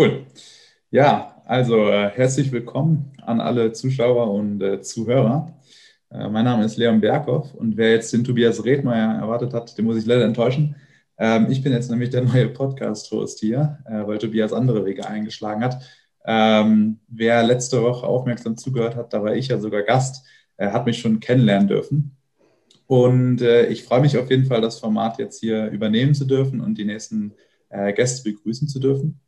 cool. Ja, also äh, herzlich willkommen an alle Zuschauer und äh, Zuhörer. Äh, mein Name ist Leon Berghoff und wer jetzt den Tobias Redmeier erwartet hat, den muss ich leider enttäuschen. Ähm, ich bin jetzt nämlich der neue Podcast-Host hier, äh, weil Tobias andere Wege eingeschlagen hat. Ähm, wer letzte Woche aufmerksam zugehört hat, da war ich ja sogar Gast, äh, hat mich schon kennenlernen dürfen. Und äh, ich freue mich auf jeden Fall, das Format jetzt hier übernehmen zu dürfen und die nächsten Gäste begrüßen zu dürfen.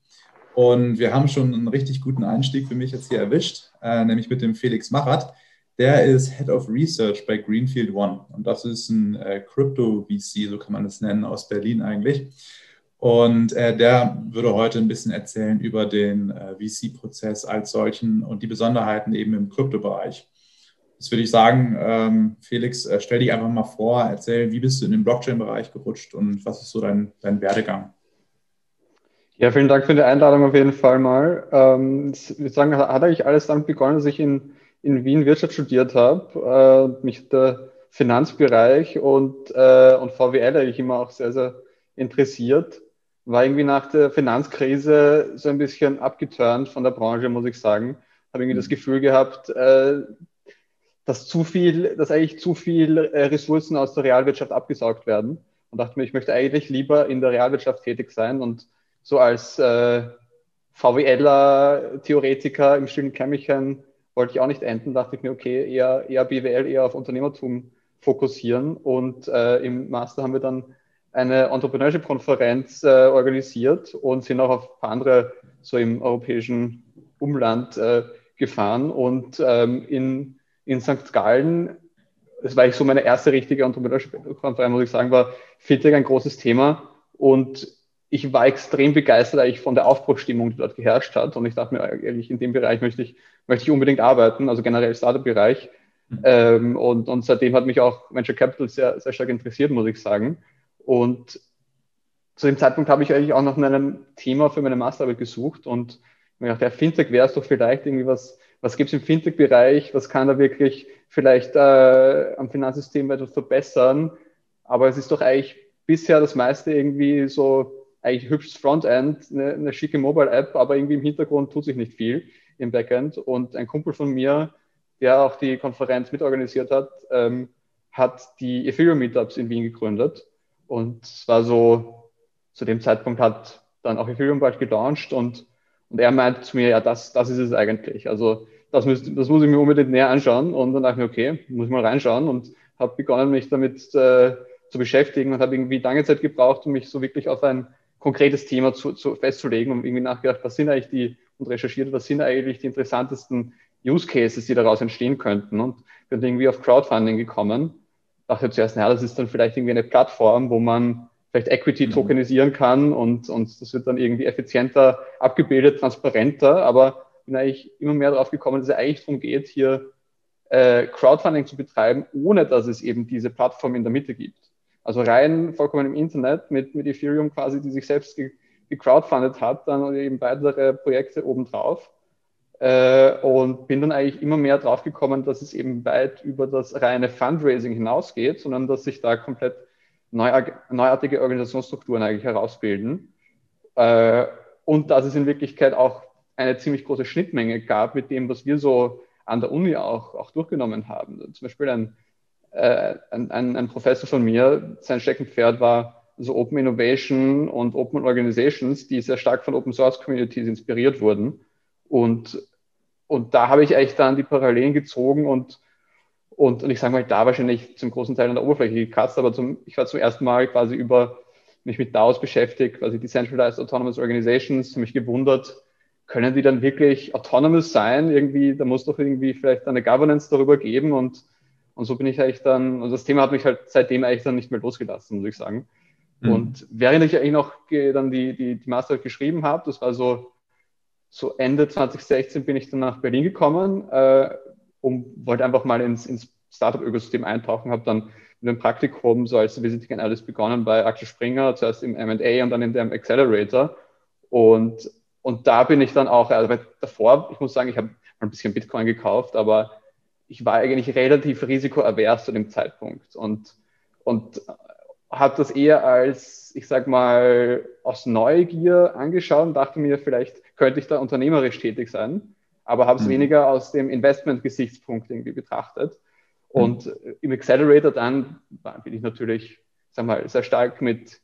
Und wir haben schon einen richtig guten Einstieg für mich jetzt hier erwischt, nämlich mit dem Felix Machat. Der ist Head of Research bei Greenfield One. Und das ist ein äh, Crypto-VC, so kann man es nennen, aus Berlin eigentlich. Und äh, der würde heute ein bisschen erzählen über den äh, VC-Prozess als solchen und die Besonderheiten eben im Kryptobereich. Das würde ich sagen, ähm, Felix, äh, stell dich einfach mal vor, erzähl, wie bist du in den Blockchain-Bereich gerutscht und was ist so dein, dein Werdegang? Ja, vielen Dank für die Einladung auf jeden Fall mal. Ähm, ich würde sagen, hat eigentlich alles damit begonnen, dass ich in in Wien Wirtschaft studiert habe, äh, mich der Finanzbereich und, äh, und VWL eigentlich immer auch sehr, sehr interessiert. War irgendwie nach der Finanzkrise so ein bisschen abgeturnt von der Branche, muss ich sagen. Habe irgendwie das mhm. Gefühl gehabt, äh, dass zu viel, dass eigentlich zu viel äh, Ressourcen aus der Realwirtschaft abgesaugt werden. Und dachte mir, ich möchte eigentlich lieber in der Realwirtschaft tätig sein und so als äh, VWLer, Theoretiker im stillen Kämmerchen wollte ich auch nicht enden, dachte ich mir, okay, eher, eher BWL, eher auf Unternehmertum fokussieren. Und äh, im Master haben wir dann eine Entrepreneurship-Konferenz äh, organisiert und sind auch auf ein paar andere so im europäischen Umland äh, gefahren. Und ähm, in, in St. Gallen, das war ich so meine erste richtige Entrepreneurship-Konferenz, muss ich sagen, war Fintech ein großes Thema. Und ich war extrem begeistert eigentlich von der Aufbruchstimmung, die dort geherrscht hat. Und ich dachte mir ehrlich, in dem Bereich möchte ich, möchte ich unbedingt arbeiten, also generell Startup-Bereich. Mhm. Ähm, und, und seitdem hat mich auch Venture Capital sehr, sehr stark interessiert, muss ich sagen. Und zu dem Zeitpunkt habe ich eigentlich auch nach einem Thema für meine Masterarbeit gesucht und mir gedacht, ja, Fintech wäre es doch vielleicht irgendwie was, was gibt es im Fintech-Bereich, was kann da wirklich vielleicht äh, am Finanzsystem etwas verbessern. Aber es ist doch eigentlich bisher das meiste irgendwie so eigentlich hübsches Frontend, eine, eine schicke Mobile-App, aber irgendwie im Hintergrund tut sich nicht viel im Backend. Und ein Kumpel von mir, der auch die Konferenz mitorganisiert hat, ähm, hat die Ethereum Meetups in Wien gegründet. Und es war so, zu dem Zeitpunkt hat dann auch Ethereum bald gelauncht und, und er meinte zu mir, ja, das, das ist es eigentlich. Also das, müsst, das muss ich mir unbedingt näher anschauen. Und dann dachte ich mir, okay, muss ich mal reinschauen und habe begonnen, mich damit äh, zu beschäftigen und habe irgendwie lange Zeit gebraucht, um mich so wirklich auf ein konkretes Thema zu, zu festzulegen und irgendwie nachgedacht, was sind eigentlich die, und recherchiert, was sind eigentlich die interessantesten Use Cases, die daraus entstehen könnten. Und bin irgendwie auf Crowdfunding gekommen. Dachte zuerst, naja, das ist dann vielleicht irgendwie eine Plattform, wo man vielleicht Equity mhm. tokenisieren kann und, und das wird dann irgendwie effizienter abgebildet, transparenter. Aber bin eigentlich immer mehr darauf gekommen, dass es eigentlich darum geht, hier äh, Crowdfunding zu betreiben, ohne dass es eben diese Plattform in der Mitte gibt. Also rein vollkommen im Internet mit, mit Ethereum quasi, die sich selbst ge gecrowdfundet hat, dann eben weitere Projekte obendrauf. Äh, und bin dann eigentlich immer mehr drauf gekommen, dass es eben weit über das reine Fundraising hinausgeht, sondern dass sich da komplett neu, neuartige Organisationsstrukturen eigentlich herausbilden. Äh, und dass es in Wirklichkeit auch eine ziemlich große Schnittmenge gab mit dem, was wir so an der Uni auch, auch durchgenommen haben. Zum Beispiel ein äh, ein, ein, ein, Professor von mir, sein Steckenpferd war so Open Innovation und Open Organizations, die sehr stark von Open Source Communities inspiriert wurden. Und, und da habe ich eigentlich dann die Parallelen gezogen und, und, und ich sage mal, da wahrscheinlich zum großen Teil an der Oberfläche gekratzt, aber zum, ich war zum ersten Mal quasi über mich mit DAOs beschäftigt, quasi Decentralized Autonomous Organizations, mich gewundert, können die dann wirklich autonomous sein? Irgendwie, da muss doch irgendwie vielleicht eine Governance darüber geben und und so bin ich eigentlich dann, und das Thema hat mich halt seitdem eigentlich dann nicht mehr losgelassen, muss ich sagen. Mhm. Und während ich eigentlich noch dann die, die, die Master geschrieben habe, das war so, so Ende 2016 bin ich dann nach Berlin gekommen, äh, und wollte einfach mal ins, ins Startup-Ökosystem eintauchen, habe dann mit dem Praktikum so als Visiting Analyst begonnen bei Axel Springer, zuerst im M&A und dann in dem Accelerator. Und, und da bin ich dann auch, also davor, ich muss sagen, ich habe ein bisschen Bitcoin gekauft, aber ich war eigentlich relativ risikoavers zu dem Zeitpunkt. Und, und, habe das eher als, ich sag mal, aus Neugier angeschaut und dachte mir, vielleicht könnte ich da unternehmerisch tätig sein, aber habe es mhm. weniger aus dem Investment-Gesichtspunkt irgendwie betrachtet. Mhm. Und mhm. im Accelerator dann bin ich natürlich, sag mal, sehr stark mit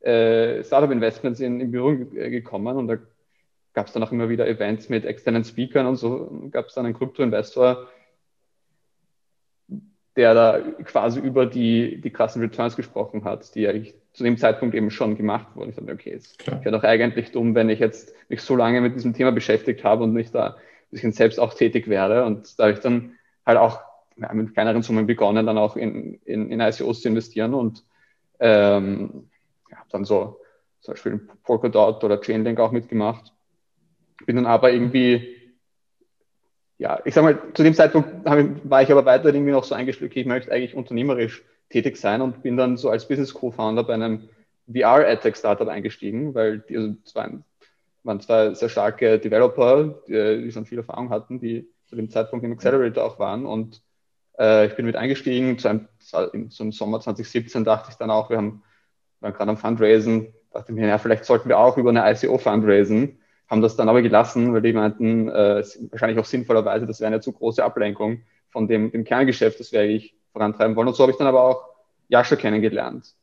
äh, Startup-Investments in, in Berührung gekommen und da gab es dann auch immer wieder Events mit externen Speakern und so gab es dann einen Krypto-Investor, der da quasi über die, die krassen Returns gesprochen hat, die eigentlich zu dem Zeitpunkt eben schon gemacht wurden. Ich dachte, okay, es wäre doch eigentlich dumm, wenn ich jetzt mich so lange mit diesem Thema beschäftigt habe und mich da ein bisschen selbst auch tätig wäre. Und da habe ich dann halt auch ja, mit kleineren Summen begonnen, dann auch in, in, in ICOs zu investieren und ähm, ja, habe dann so zum Beispiel Polkadot oder Chainlink auch mitgemacht. Bin dann aber irgendwie ja, ich sag mal, zu dem Zeitpunkt war ich aber weiter irgendwie noch so eingestellt, okay, ich möchte eigentlich unternehmerisch tätig sein und bin dann so als Business Co-Founder bei einem VR-AdTech-Startup eingestiegen, weil die, also waren, waren zwei sehr starke Developer, die, die, schon viel Erfahrung hatten, die zu dem Zeitpunkt im Accelerator auch waren und äh, ich bin mit eingestiegen, zu einem, zum Sommer 2017 dachte ich dann auch, wir haben, waren gerade am Fundraisen, dachte mir, ja, vielleicht sollten wir auch über eine ICO fundraisen haben das dann aber gelassen, weil die meinten, äh, wahrscheinlich auch sinnvollerweise, das wäre eine zu große Ablenkung von dem, dem Kerngeschäft, das wir eigentlich vorantreiben wollen. Und so habe ich dann aber auch Jascha kennengelernt,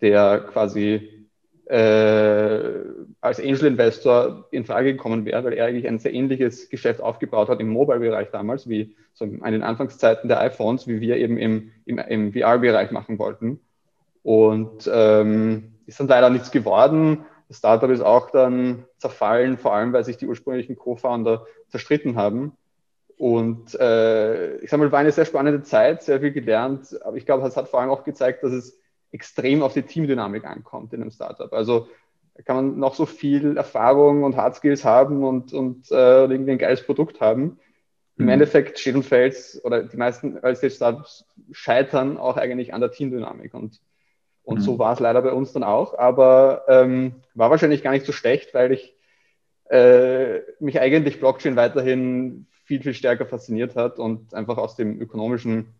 der quasi äh, als Angel Investor in Frage gekommen wäre, weil er eigentlich ein sehr ähnliches Geschäft aufgebaut hat im Mobile-Bereich damals, wie so in den Anfangszeiten der iPhones, wie wir eben im, im, im VR-Bereich machen wollten. Und ähm, ist dann leider nichts geworden. Das Startup ist auch dann zerfallen, vor allem weil sich die ursprünglichen Co-Founder zerstritten haben. Und äh, ich sage mal, war eine sehr spannende Zeit, sehr viel gelernt, aber ich glaube, es hat vor allem auch gezeigt, dass es extrem auf die Teamdynamik ankommt in einem Startup. Also kann man noch so viel Erfahrung und Hard Skills haben und, und äh, irgendwie ein geiles Produkt haben. Im mhm. Endeffekt steht und fällt, oder die meisten Early-Stage-Startups scheitern auch eigentlich an der Teamdynamik. Und und mhm. so war es leider bei uns dann auch, aber ähm, war wahrscheinlich gar nicht so schlecht, weil ich äh, mich eigentlich Blockchain weiterhin viel, viel stärker fasziniert hat und einfach aus dem ökonomischen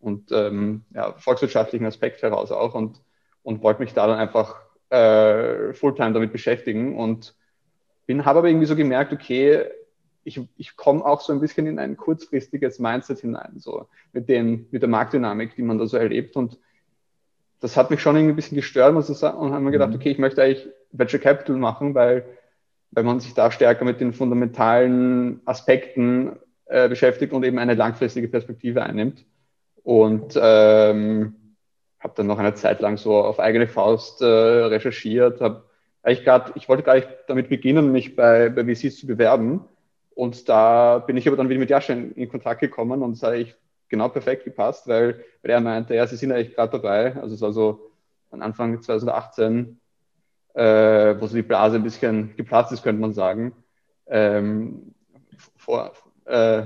und ähm, ja, volkswirtschaftlichen Aspekt heraus auch und, und wollte mich da dann einfach äh, Fulltime damit beschäftigen und bin, habe aber irgendwie so gemerkt, okay, ich, ich komme auch so ein bisschen in ein kurzfristiges Mindset hinein, so mit, den, mit der Marktdynamik, die man da so erlebt und das hat mich schon irgendwie ein bisschen gestört, muss ich sagen, und haben mir gedacht, mhm. okay, ich möchte eigentlich Venture Capital machen, weil, weil man sich da stärker mit den fundamentalen Aspekten äh, beschäftigt und eben eine langfristige Perspektive einnimmt. Und ähm, habe dann noch eine Zeit lang so auf eigene Faust äh, recherchiert, habe eigentlich gerade, ich wollte gar nicht damit beginnen, mich bei, bei VCs zu bewerben. Und da bin ich aber dann wieder mit Jascha in, in Kontakt gekommen und sage ich, genau perfekt gepasst, weil, weil er meinte, ja, sie sind eigentlich gerade dabei. Also es war so Anfang 2018, äh, wo so die Blase ein bisschen geplatzt ist, könnte man sagen. Ähm, vor, äh,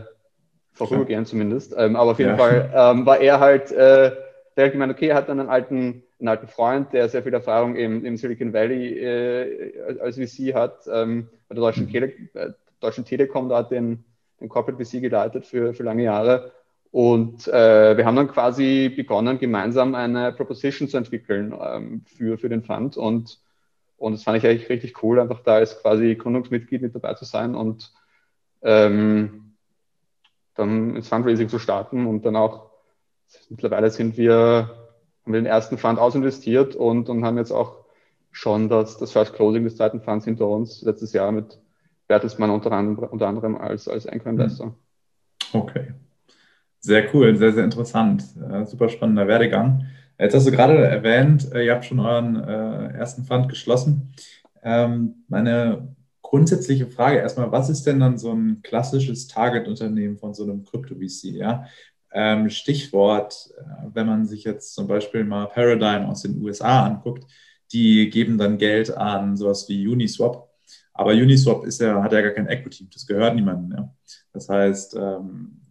vorübergehend zumindest. Ähm, aber auf jeden ja. Fall ähm, war er halt, äh, der hat gemeint, okay, er hat einen alten, einen alten Freund, der sehr viel Erfahrung im, im Silicon Valley äh, als VC hat, ähm, bei der Deutschen, mhm. Tele Deutschen Telekom, da hat den, den Corporate VC geleitet für, für lange Jahre und äh, wir haben dann quasi begonnen, gemeinsam eine Proposition zu entwickeln ähm, für, für den Fund. Und, und das fand ich eigentlich richtig cool, einfach da als quasi Gründungsmitglied mit dabei zu sein und ähm, dann ins Fundraising zu starten. Und dann auch, mittlerweile sind wir, haben wir den ersten Fund ausinvestiert und, und haben jetzt auch schon das, das First Closing des zweiten Funds hinter uns, letztes Jahr mit Bertelsmann unter anderem, unter anderem als, als Anchor-Investor. Okay. Sehr cool, sehr, sehr interessant. Super spannender Werdegang. Jetzt hast du gerade erwähnt, äh, ihr habt schon euren äh, ersten Fund geschlossen. Ähm, meine grundsätzliche Frage erstmal, was ist denn dann so ein klassisches Target-Unternehmen von so einem Krypto-VC? Ja? Ähm, Stichwort, äh, wenn man sich jetzt zum Beispiel mal Paradigm aus den USA anguckt, die geben dann Geld an sowas wie Uniswap. Aber Uniswap ist ja, hat ja gar kein Equity, das gehört niemandem. Ja? Das heißt, ähm,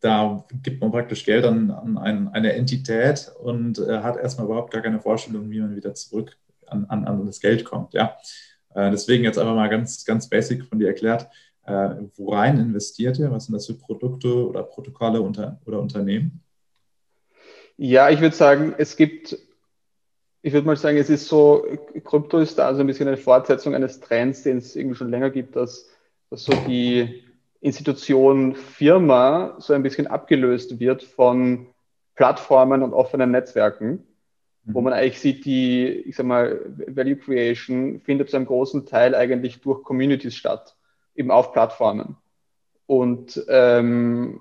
da gibt man praktisch Geld an, an ein, eine Entität und äh, hat erstmal überhaupt gar keine Vorstellung, wie man wieder zurück an, an, an das Geld kommt. Ja? Äh, deswegen jetzt einfach mal ganz, ganz basic von dir erklärt, äh, worein investiert ihr? Was sind das für Produkte oder Protokolle unter, oder Unternehmen? Ja, ich würde sagen, es gibt ich würde mal sagen, es ist so, Krypto ist da so ein bisschen eine Fortsetzung eines Trends, den es irgendwie schon länger gibt, dass, dass so die Institution Firma so ein bisschen abgelöst wird von Plattformen und offenen Netzwerken, mhm. wo man eigentlich sieht, die, ich sag mal, Value Creation findet zu einem großen Teil eigentlich durch Communities statt, eben auf Plattformen. Und ähm,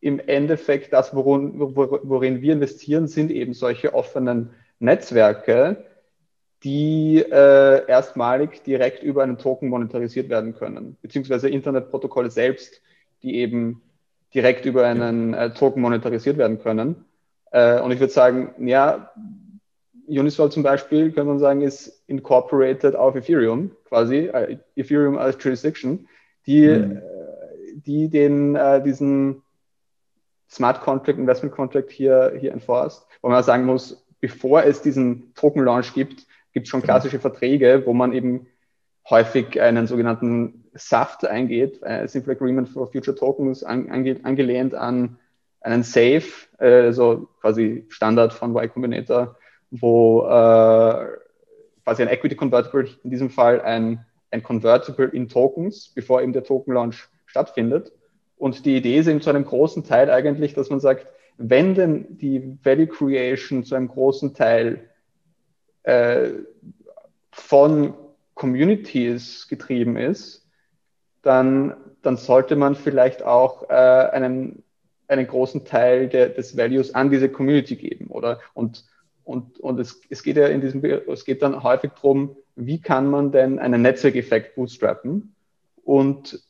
im Endeffekt das, worin, worin wir investieren, sind eben solche offenen Netzwerke, die äh, erstmalig direkt über einen Token monetarisiert werden können, beziehungsweise Internetprotokolle selbst, die eben direkt über einen äh, Token monetarisiert werden können. Äh, und ich würde sagen, ja, Uniswap zum Beispiel, könnte man sagen, ist incorporated auf Ethereum, quasi, äh, Ethereum als Jurisdiction, die, mhm. Äh, die den, äh, diesen Smart Contract, Investment Contract hier, hier enforced, wo man sagen muss, bevor es diesen Token Launch gibt, gibt es schon genau. klassische Verträge, wo man eben häufig einen sogenannten SAFT eingeht, äh, Simple Agreement for Future Tokens, an, ange, angelehnt an einen Safe, äh, also quasi Standard von Y Combinator, wo äh, quasi ein Equity Convertible, in diesem Fall ein, ein Convertible in Tokens, bevor eben der Token Launch stattfindet. Und die Idee ist eben zu einem großen Teil eigentlich, dass man sagt, wenn denn die Value Creation zu einem großen Teil äh, von Communities getrieben ist, dann, dann sollte man vielleicht auch äh, einen, einen großen Teil der, des Values an diese Community geben, oder? Und, und, und es, es geht ja in diesem, es geht dann häufig darum, wie kann man denn einen Netzwerkeffekt bootstrappen? Und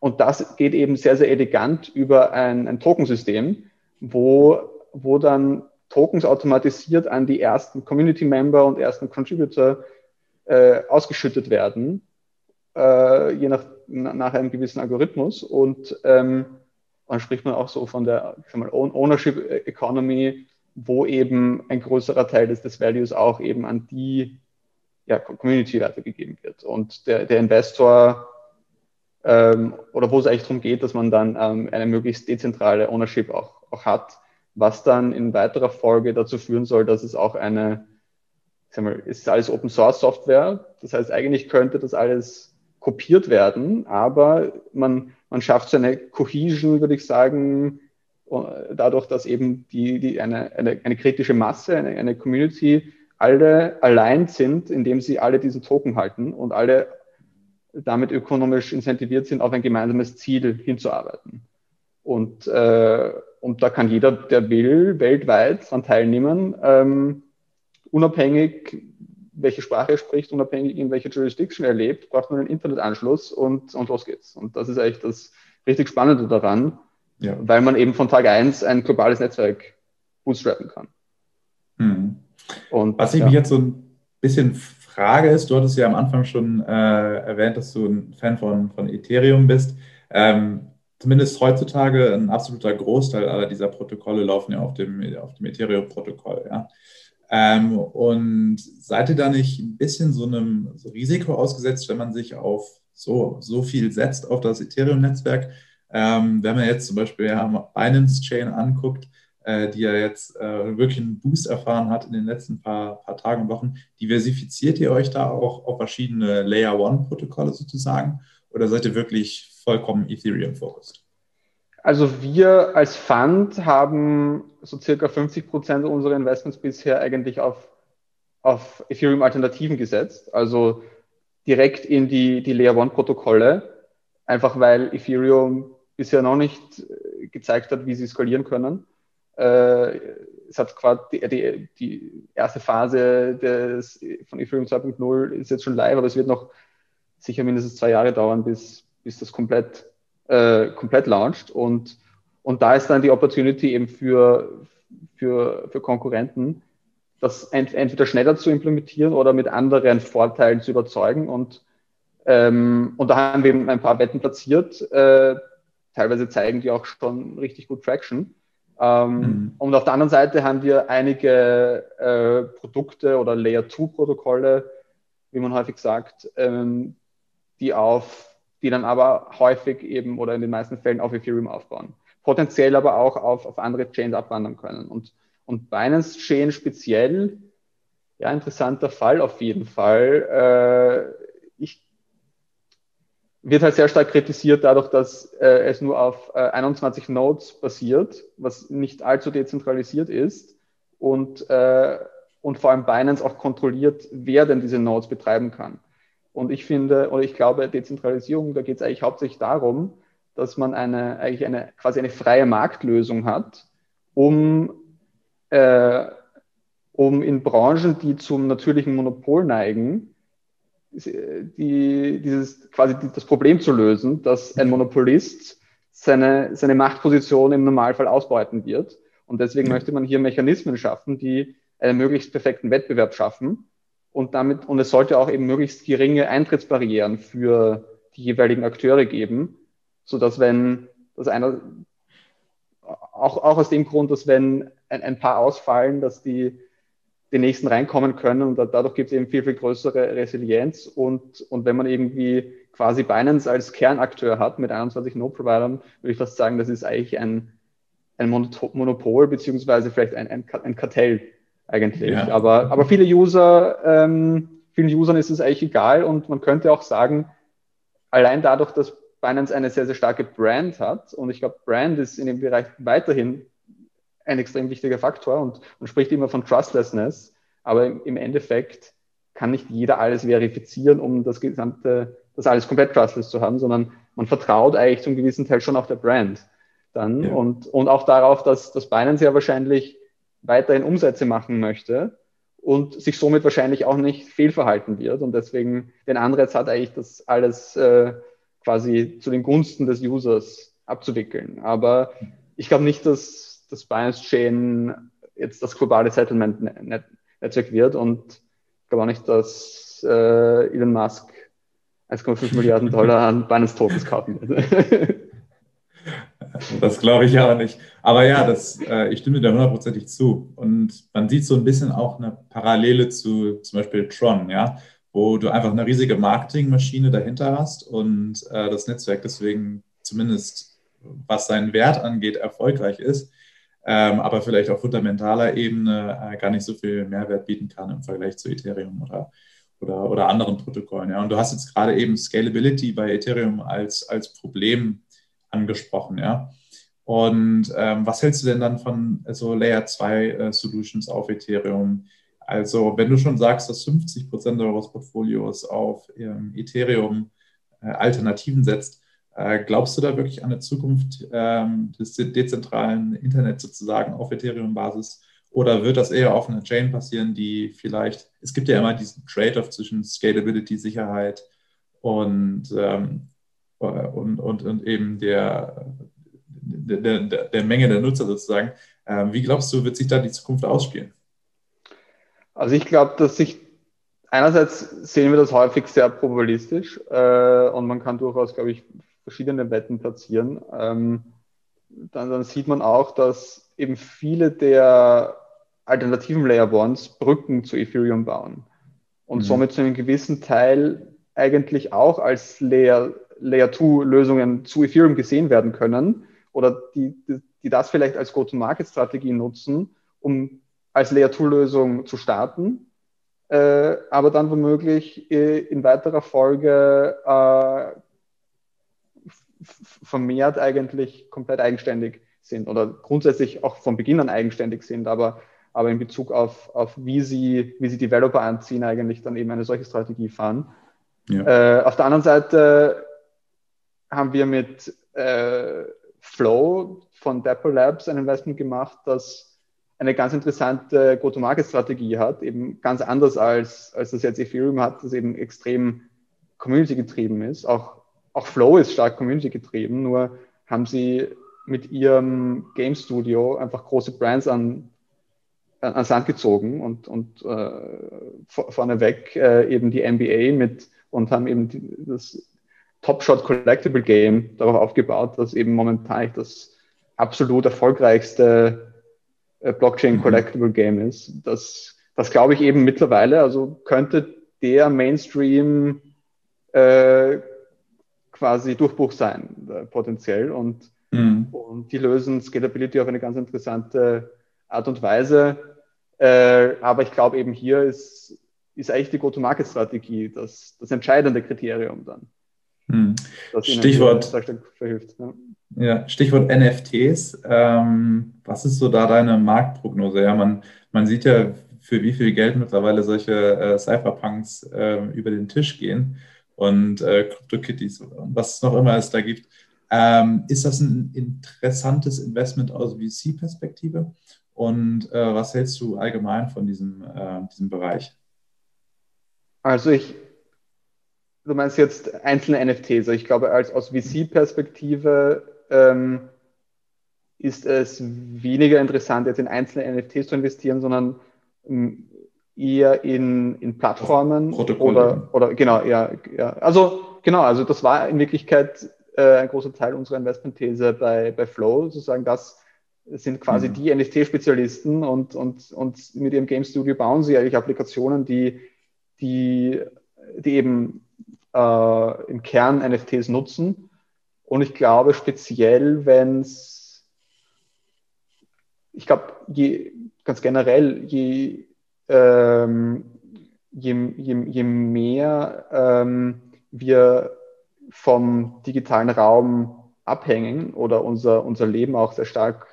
und das geht eben sehr, sehr elegant über ein, ein Tokensystem, wo, wo dann Tokens automatisiert an die ersten Community-Member und ersten Contributor äh, ausgeschüttet werden, äh, je nach, nach einem gewissen Algorithmus. Und ähm, dann spricht man auch so von der mal, Ownership Economy, wo eben ein größerer Teil des, des Values auch eben an die ja, Community weitergegeben wird. Und der, der Investor ähm, oder wo es eigentlich darum geht, dass man dann ähm, eine möglichst dezentrale Ownership auch, auch hat, was dann in weiterer Folge dazu führen soll, dass es auch eine, ich sag mal, es ist alles Open Source Software, das heißt eigentlich könnte das alles kopiert werden, aber man, man schafft so eine Cohesion, würde ich sagen, dadurch, dass eben die, die eine, eine, eine kritische Masse, eine, eine Community alle allein sind, indem sie alle diesen Token halten und alle damit ökonomisch incentiviert sind, auf ein gemeinsames Ziel hinzuarbeiten. Und, äh, und da kann jeder, der will, weltweit daran teilnehmen, ähm, unabhängig, welche Sprache er spricht, unabhängig in welcher Jurisdiction er lebt, braucht man einen Internetanschluss und, und los geht's. Und das ist eigentlich das richtig Spannende daran, ja. weil man eben von Tag eins ein globales Netzwerk bootstrappen kann. Hm. Und, Was ich ja. mich jetzt so ein bisschen Frage ist, du hattest ja am Anfang schon äh, erwähnt, dass du ein Fan von, von Ethereum bist. Ähm, zumindest heutzutage ein absoluter Großteil aller dieser Protokolle laufen ja auf dem, auf dem Ethereum-Protokoll. Ja? Ähm, und seid ihr da nicht ein bisschen so einem Risiko ausgesetzt, wenn man sich auf so, so viel setzt auf das Ethereum-Netzwerk? Ähm, wenn man jetzt zum Beispiel ja, Binance Chain anguckt, äh, die ja jetzt äh, wirklich einen Boost erfahren hat in den letzten paar, paar Tagen und Wochen. Diversifiziert ihr euch da auch auf verschiedene Layer One-Protokolle sozusagen oder seid ihr wirklich vollkommen Ethereum-focused? Also wir als Fund haben so circa 50 Prozent unserer Investments bisher eigentlich auf, auf Ethereum-Alternativen gesetzt, also direkt in die, die Layer One-Protokolle, einfach weil Ethereum bisher noch nicht gezeigt hat, wie sie skalieren können. Äh, es hat quasi die, die, die, erste Phase des, von Ethereum 2.0 ist jetzt schon live, aber es wird noch sicher mindestens zwei Jahre dauern, bis, bis das komplett, äh, komplett launcht. Und, und da ist dann die Opportunity eben für, für, für Konkurrenten, das ent, entweder schneller zu implementieren oder mit anderen Vorteilen zu überzeugen. Und, ähm, und da haben wir eben ein paar Wetten platziert. Äh, teilweise zeigen die auch schon richtig gut Traction. Ähm, mhm. Und auf der anderen Seite haben wir einige äh, Produkte oder Layer-2-Protokolle, wie man häufig sagt, ähm, die auf, die dann aber häufig eben oder in den meisten Fällen auf Ethereum aufbauen. Potenziell aber auch auf, auf andere Chains abwandern können. Und, und Binance Chain speziell ja, interessanter Fall auf jeden Fall. Äh, ich wird halt sehr stark kritisiert dadurch, dass äh, es nur auf äh, 21 Nodes basiert, was nicht allzu dezentralisiert ist und, äh, und vor allem Binance auch kontrolliert, wer denn diese Nodes betreiben kann. Und ich finde, oder ich glaube, Dezentralisierung, da geht es eigentlich hauptsächlich darum, dass man eine, eigentlich eine, quasi eine freie Marktlösung hat, um, äh, um in Branchen, die zum natürlichen Monopol neigen, die, dieses, quasi das Problem zu lösen, dass ein Monopolist seine, seine Machtposition im Normalfall ausbeuten wird. Und deswegen möchte man hier Mechanismen schaffen, die einen möglichst perfekten Wettbewerb schaffen und damit, und es sollte auch eben möglichst geringe Eintrittsbarrieren für die jeweiligen Akteure geben, so dass wenn das einer, auch, auch aus dem Grund, dass wenn ein, ein paar ausfallen, dass die, die nächsten reinkommen können. Und dadurch gibt es eben viel, viel größere Resilienz. Und, und wenn man irgendwie quasi Binance als Kernakteur hat mit 21 Node-Providern, würde ich fast sagen, das ist eigentlich ein, ein Monopol beziehungsweise vielleicht ein, ein, ein Kartell eigentlich. Ja. Aber, aber viele User, ähm, vielen Usern ist es eigentlich egal und man könnte auch sagen, allein dadurch, dass Binance eine sehr, sehr starke Brand hat und ich glaube, Brand ist in dem Bereich weiterhin ein extrem wichtiger Faktor und man spricht immer von Trustlessness, aber im, im Endeffekt kann nicht jeder alles verifizieren, um das gesamte, das alles komplett trustless zu haben, sondern man vertraut eigentlich zum gewissen Teil schon auf der Brand dann ja. und, und auch darauf, dass, dass Binance ja wahrscheinlich weiterhin Umsätze machen möchte und sich somit wahrscheinlich auch nicht fehlverhalten wird und deswegen den Anreiz hat eigentlich das alles äh, quasi zu den Gunsten des Users abzuwickeln. Aber ich glaube nicht, dass das Binance Chain jetzt das globale Settlement-Netzwerk wird und ich glaube auch nicht, dass äh, Elon Musk 1,5 Milliarden Dollar an Binance Tokens kaufen wird. Das glaube ich ja auch nicht. Aber ja, das, äh, ich stimme dir hundertprozentig zu. Und man sieht so ein bisschen auch eine Parallele zu zum Beispiel Tron, ja, wo du einfach eine riesige Marketingmaschine dahinter hast und äh, das Netzwerk deswegen zumindest, was seinen Wert angeht, erfolgreich ist, ähm, aber vielleicht auf fundamentaler Ebene äh, gar nicht so viel Mehrwert bieten kann im Vergleich zu Ethereum oder, oder, oder anderen Protokollen. Ja. Und du hast jetzt gerade eben Scalability bei Ethereum als, als Problem angesprochen, ja. Und ähm, was hältst du denn dann von so Layer 2 äh, Solutions auf Ethereum? Also, wenn du schon sagst, dass 50 Prozent eures Portfolios auf ähm, Ethereum äh, Alternativen setzt, äh, glaubst du da wirklich an eine Zukunft ähm, des dezentralen Internets sozusagen auf Ethereum-Basis? Oder wird das eher auf einer Chain passieren, die vielleicht, es gibt ja immer diesen Trade-off zwischen Scalability, Sicherheit und ähm, und, und, und eben der, der, der, Menge der Nutzer sozusagen. Ähm, wie glaubst du, wird sich da die Zukunft ausspielen? Also ich glaube, dass sich einerseits sehen wir das häufig sehr probabilistisch äh, und man kann durchaus, glaube ich, verschiedene Wetten platzieren. Ähm, dann, dann, sieht man auch, dass eben viele der alternativen Layer Ones Brücken zu Ethereum bauen und mhm. somit zu einem gewissen Teil eigentlich auch als Layer Layer 2 Lösungen zu Ethereum gesehen werden können oder die, die, die das vielleicht als Go-to-Market-Strategie nutzen, um als Layer 2 Lösung zu starten, äh, aber dann womöglich äh, in weiterer Folge äh, vermehrt eigentlich komplett eigenständig sind oder grundsätzlich auch von Beginn an eigenständig sind, aber, aber in Bezug auf, auf wie, sie, wie sie Developer anziehen, eigentlich dann eben eine solche Strategie fahren. Ja. Äh, auf der anderen Seite haben wir mit äh, Flow von Dapper Labs ein Investment gemacht, das eine ganz interessante Go-to-Market-Strategie hat, eben ganz anders als, als das jetzt Ethereum hat, das eben extrem community-getrieben ist. Auch, auch Flow ist stark community-getrieben, nur haben sie mit ihrem Game Studio einfach große Brands an, an, an Sand gezogen und, und äh, vorneweg äh, eben die NBA mit und haben eben die, das Top Shot Collectible Game darauf aufgebaut, dass eben momentan das absolut erfolgreichste äh, Blockchain mhm. Collectible Game ist. Das, das glaube ich eben mittlerweile, also könnte der Mainstream äh, quasi Durchbruch sein, äh, potenziell. Und, mhm. und die lösen Scalability auf eine ganz interessante Art und Weise. Äh, aber ich glaube eben hier ist, ist eigentlich die Go-to-Market-Strategie das, das entscheidende Kriterium dann. Hm. Stichwort, verhilft, ja. ja. Stichwort NFTs. Ähm, was ist so da deine Marktprognose? Ja, man, man sieht ja, für wie viel Geld mittlerweile solche äh, Cypherpunks äh, über den Tisch gehen und äh, CryptoKitties und was es noch immer es da gibt. Ähm, ist das ein interessantes Investment aus VC-Perspektive? Und äh, was hältst du allgemein von diesem, äh, diesem Bereich? Also ich, du meinst jetzt einzelne NFTs. Also ich glaube, als aus VC-Perspektive ähm, ist es weniger interessant, jetzt in einzelne NFTs zu investieren, sondern ähm, eher in, in Plattformen oder, oder genau, ja, ja. Also genau, also das war in Wirklichkeit äh, ein großer Teil unserer Investmentthese bei, bei Flow, sozusagen das sind quasi mhm. die NFT-Spezialisten und, und, und mit ihrem Game Studio bauen sie eigentlich Applikationen, die, die, die eben äh, im Kern NFTs nutzen. Und ich glaube speziell, wenn es, ich glaube, ganz generell, je, ähm, je, je, je mehr ähm, wir vom digitalen Raum abhängen oder unser, unser Leben auch sehr stark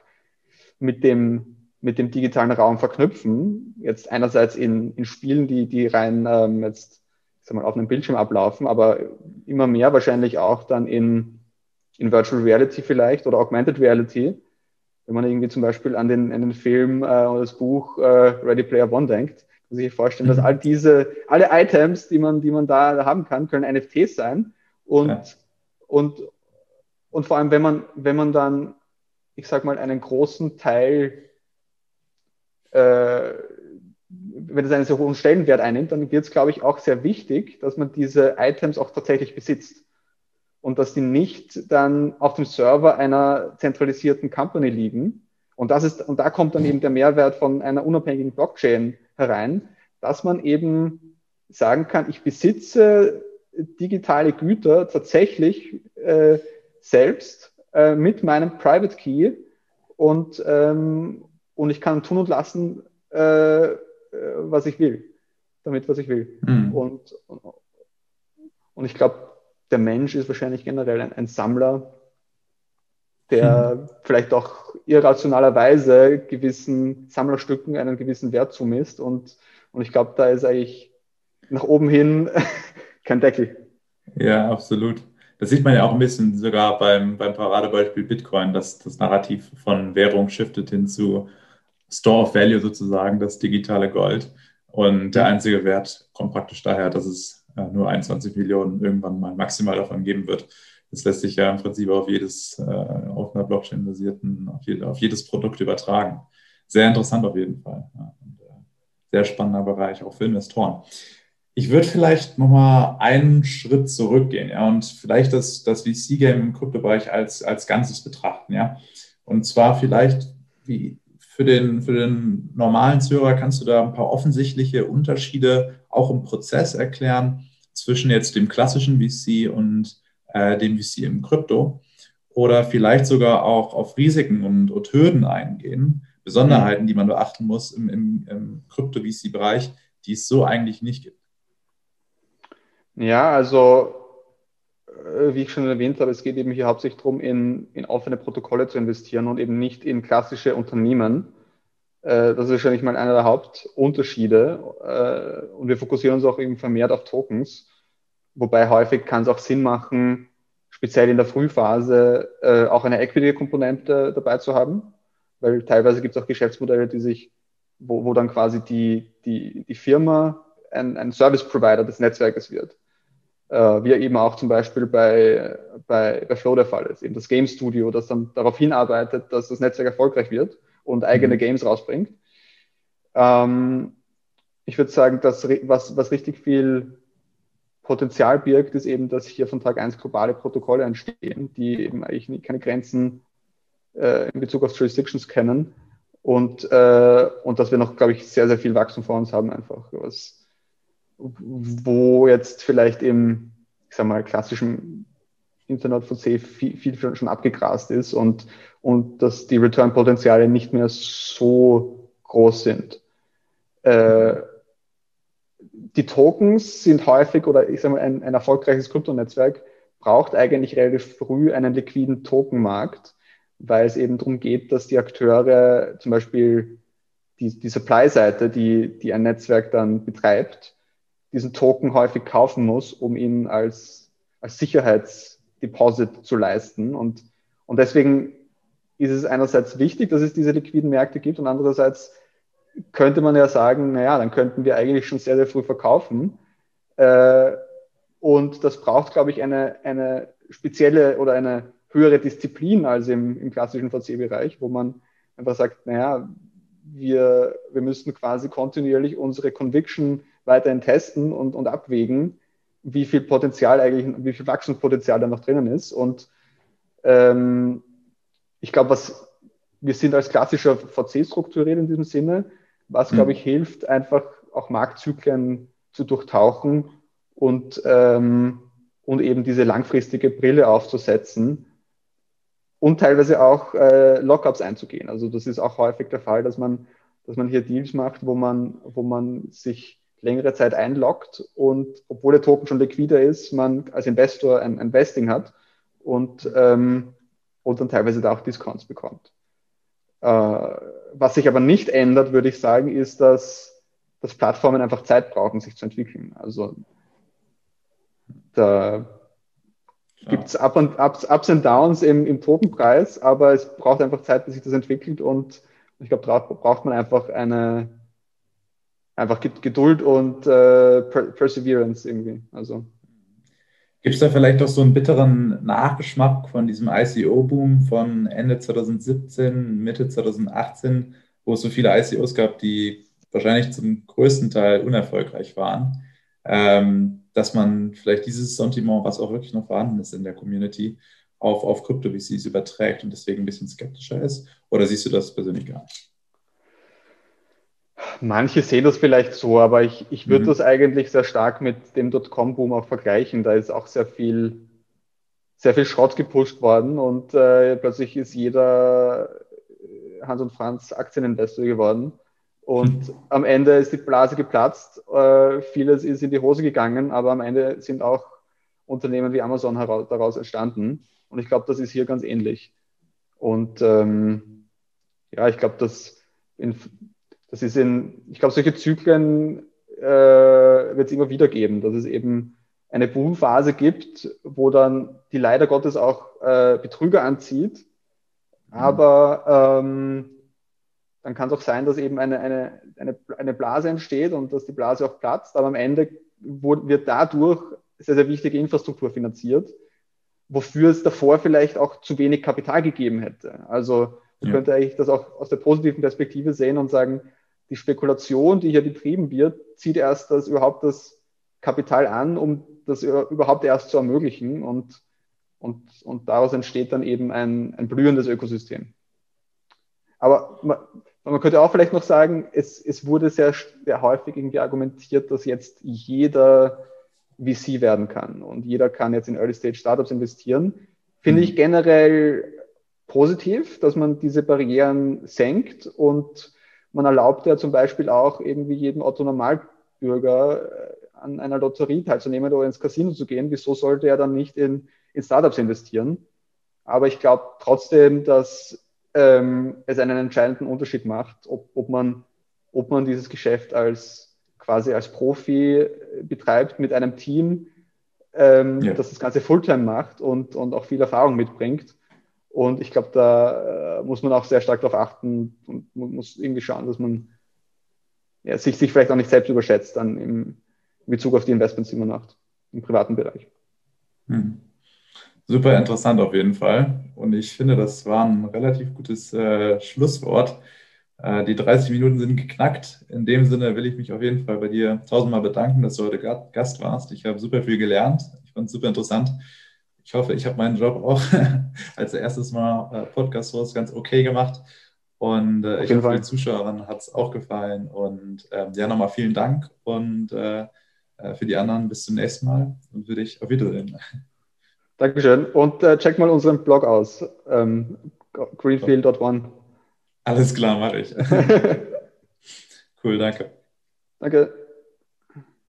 mit dem, mit dem digitalen Raum verknüpfen. Jetzt einerseits in, in Spielen, die, die rein ähm, jetzt sag mal, auf einem Bildschirm ablaufen, aber immer mehr wahrscheinlich auch dann in, in Virtual Reality vielleicht oder Augmented Reality. Wenn man irgendwie zum Beispiel an den, an den Film äh, oder das Buch äh, Ready Player One denkt, kann man sich vorstellen, dass mhm. all diese, alle Items, die man, die man da haben kann, können NFTs sein. Und, ja. und, und vor allem, wenn man, wenn man dann, ich sag mal, einen großen Teil äh, wenn es einen sehr hohen Stellenwert einnimmt, dann wird es, glaube ich, auch sehr wichtig, dass man diese Items auch tatsächlich besitzt und dass die nicht dann auf dem Server einer zentralisierten Company liegen. Und das ist, und da kommt dann eben der Mehrwert von einer unabhängigen Blockchain herein, dass man eben sagen kann, ich besitze digitale Güter tatsächlich äh, selbst äh, mit meinem Private Key und, ähm, und ich kann tun und lassen, äh, was ich will, damit, was ich will. Mhm. Und, und ich glaube, der Mensch ist wahrscheinlich generell ein, ein Sammler, der mhm. vielleicht auch irrationalerweise gewissen Sammlerstücken einen gewissen Wert zumisst. Und, und ich glaube, da ist eigentlich nach oben hin kein Deckel. Ja, absolut. Das sieht man ja auch ein bisschen sogar beim, beim Paradebeispiel Bitcoin, dass das Narrativ von Währung shiftet hin zu Store of Value sozusagen, das digitale Gold. Und der einzige Wert kommt praktisch daher, dass es äh, nur 21 Millionen irgendwann mal maximal davon geben wird. Das lässt sich ja im Prinzip auf jedes, äh, auf einer Blockchain-basierten, auf, jede, auf, jedes Produkt übertragen. Sehr interessant auf jeden Fall. Ja, und, äh, sehr spannender Bereich, auch für Investoren. Ich würde vielleicht nochmal einen Schritt zurückgehen ja, und vielleicht das, das VC-Game im Kryptobereich als, als Ganzes betrachten. Ja. Und zwar vielleicht, wie, für den, für den normalen Zuhörer kannst du da ein paar offensichtliche Unterschiede auch im Prozess erklären zwischen jetzt dem klassischen VC und äh, dem VC im Krypto oder vielleicht sogar auch auf Risiken und, und Hürden eingehen, Besonderheiten, die man beachten muss im, im, im Krypto-VC-Bereich, die es so eigentlich nicht gibt. Ja, also wie ich schon erwähnt habe, es geht eben hier hauptsächlich darum, in, in offene Protokolle zu investieren und eben nicht in klassische Unternehmen. Äh, das ist wahrscheinlich mal einer der Hauptunterschiede. Äh, und wir fokussieren uns auch eben vermehrt auf Tokens. Wobei häufig kann es auch Sinn machen, speziell in der Frühphase auch eine Equity-Komponente dabei zu haben. Weil teilweise gibt es auch Geschäftsmodelle, die sich, wo, wo dann quasi die, die, die Firma ein, ein Service-Provider des Netzwerkes wird äh, wie eben auch zum Beispiel bei, bei, bei Flow der Fall ist. Eben das Game Studio, das dann darauf hinarbeitet, dass das Netzwerk erfolgreich wird und eigene mhm. Games rausbringt. Ähm, ich würde sagen, dass was, was richtig viel Potenzial birgt, ist eben, dass hier von Tag 1 globale Protokolle entstehen, die eben eigentlich keine Grenzen äh, in Bezug auf Jurisdictions kennen und, äh, und dass wir noch, glaube ich, sehr, sehr viel Wachstum vor uns haben einfach, was, wo jetzt vielleicht im, ich sag mal, klassischen Internet von C viel, viel schon abgegrast ist und, und dass die Return-Potenziale nicht mehr so groß sind. äh, die Tokens sind häufig oder ich sage mal, ein, ein erfolgreiches Kryptonetzwerk braucht eigentlich relativ früh einen liquiden Tokenmarkt, weil es eben darum geht, dass die Akteure zum Beispiel die, die Supply-Seite, die, die ein Netzwerk dann betreibt, diesen Token häufig kaufen muss, um ihn als, als Sicherheitsdeposit zu leisten. Und, und deswegen ist es einerseits wichtig, dass es diese liquiden Märkte gibt und andererseits könnte man ja sagen, naja, dann könnten wir eigentlich schon sehr, sehr früh verkaufen. Äh, und das braucht, glaube ich, eine, eine spezielle oder eine höhere Disziplin als im, im klassischen VC-Bereich, wo man einfach sagt, naja, wir, wir müssen quasi kontinuierlich unsere Conviction weiterhin testen und, und abwägen, wie viel Potenzial eigentlich, wie viel Wachstumspotenzial da noch drinnen ist. Und ähm, ich glaube, was wir sind als klassischer VC strukturiert in diesem Sinne, was, glaube mhm. ich, hilft, einfach auch Marktzyklen zu durchtauchen und, ähm, und eben diese langfristige Brille aufzusetzen und teilweise auch äh, Lockups einzugehen. Also das ist auch häufig der Fall, dass man, dass man hier Deals macht, wo man, wo man sich längere Zeit einloggt und obwohl der Token schon liquider ist, man als Investor ein, ein Vesting hat und, ähm, und dann teilweise da auch Discounts bekommt. Äh, was sich aber nicht ändert, würde ich sagen, ist, dass, dass Plattformen einfach Zeit brauchen, sich zu entwickeln. Also da ja. gibt es Up Ups, Ups and Downs im, im Tokenpreis, aber es braucht einfach Zeit, bis sich das entwickelt und ich glaube, da braucht man einfach eine einfach Geduld und äh, Perseverance irgendwie. Also Gibt es da vielleicht auch so einen bitteren Nachgeschmack von diesem ICO-Boom von Ende 2017, Mitte 2018, wo es so viele ICOs gab, die wahrscheinlich zum größten Teil unerfolgreich waren, ähm, dass man vielleicht dieses Sentiment, was auch wirklich noch vorhanden ist in der Community, auf, auf Krypto-VCs überträgt und deswegen ein bisschen skeptischer ist? Oder siehst du das persönlich gar nicht? Manche sehen das vielleicht so, aber ich, ich würde mhm. das eigentlich sehr stark mit dem Dotcom-Boom auch vergleichen. Da ist auch sehr viel, sehr viel Schrott gepusht worden und äh, plötzlich ist jeder äh, Hans und Franz Aktieninvestor geworden. Und mhm. am Ende ist die Blase geplatzt, äh, vieles ist in die Hose gegangen, aber am Ende sind auch Unternehmen wie Amazon heraus, daraus entstanden. Und ich glaube, das ist hier ganz ähnlich. Und ähm, ja, ich glaube, dass in, das ist in, ich glaube, solche Zyklen äh, wird es immer wieder geben, dass es eben eine Boomphase gibt, wo dann die leider Gottes auch äh, Betrüger anzieht. Mhm. Aber ähm, dann kann es auch sein, dass eben eine, eine, eine, eine Blase entsteht und dass die Blase auch platzt. Aber am Ende wird dadurch sehr, sehr wichtige Infrastruktur finanziert, wofür es davor vielleicht auch zu wenig Kapital gegeben hätte. Also man ja. könnte eigentlich das auch aus der positiven Perspektive sehen und sagen, die Spekulation, die hier betrieben wird, zieht erst das überhaupt das Kapital an, um das überhaupt erst zu ermöglichen und, und, und daraus entsteht dann eben ein, ein blühendes Ökosystem. Aber man, man könnte auch vielleicht noch sagen, es, es wurde sehr, sehr häufig irgendwie argumentiert, dass jetzt jeder VC werden kann und jeder kann jetzt in Early-Stage-Startups investieren. Finde mhm. ich generell positiv, dass man diese Barrieren senkt und man erlaubt ja zum Beispiel auch irgendwie jedem Otto Normalbürger äh, an einer Lotterie teilzunehmen oder ins Casino zu gehen. Wieso sollte er dann nicht in, in Startups investieren? Aber ich glaube trotzdem, dass ähm, es einen entscheidenden Unterschied macht, ob, ob, man, ob man dieses Geschäft als quasi als Profi betreibt mit einem Team, ähm, ja. das das Ganze Fulltime macht und, und auch viel Erfahrung mitbringt und ich glaube, da äh, muss man auch sehr stark darauf achten und muss irgendwie schauen, dass man ja, sich, sich vielleicht auch nicht selbst überschätzt dann im, in Bezug auf die Investments, die man macht im privaten Bereich. Hm. Super interessant auf jeden Fall. Und ich finde, das war ein relativ gutes äh, Schlusswort. Äh, die 30 Minuten sind geknackt. In dem Sinne will ich mich auf jeden Fall bei dir tausendmal bedanken, dass du heute Gast warst. Ich habe super viel gelernt. Ich fand es super interessant ich hoffe, ich habe meinen Job auch als erstes Mal äh, Podcast-Host ganz okay gemacht. Und äh, ich hoffe, den Zuschauern hat es auch gefallen. Und ähm, ja, nochmal vielen Dank und äh, äh, für die anderen bis zum nächsten Mal und für dich auf Wiedersehen. Dankeschön. Und äh, check mal unseren Blog aus. Ähm, Greenfield.one. Alles klar, mache ich. cool, danke. Danke.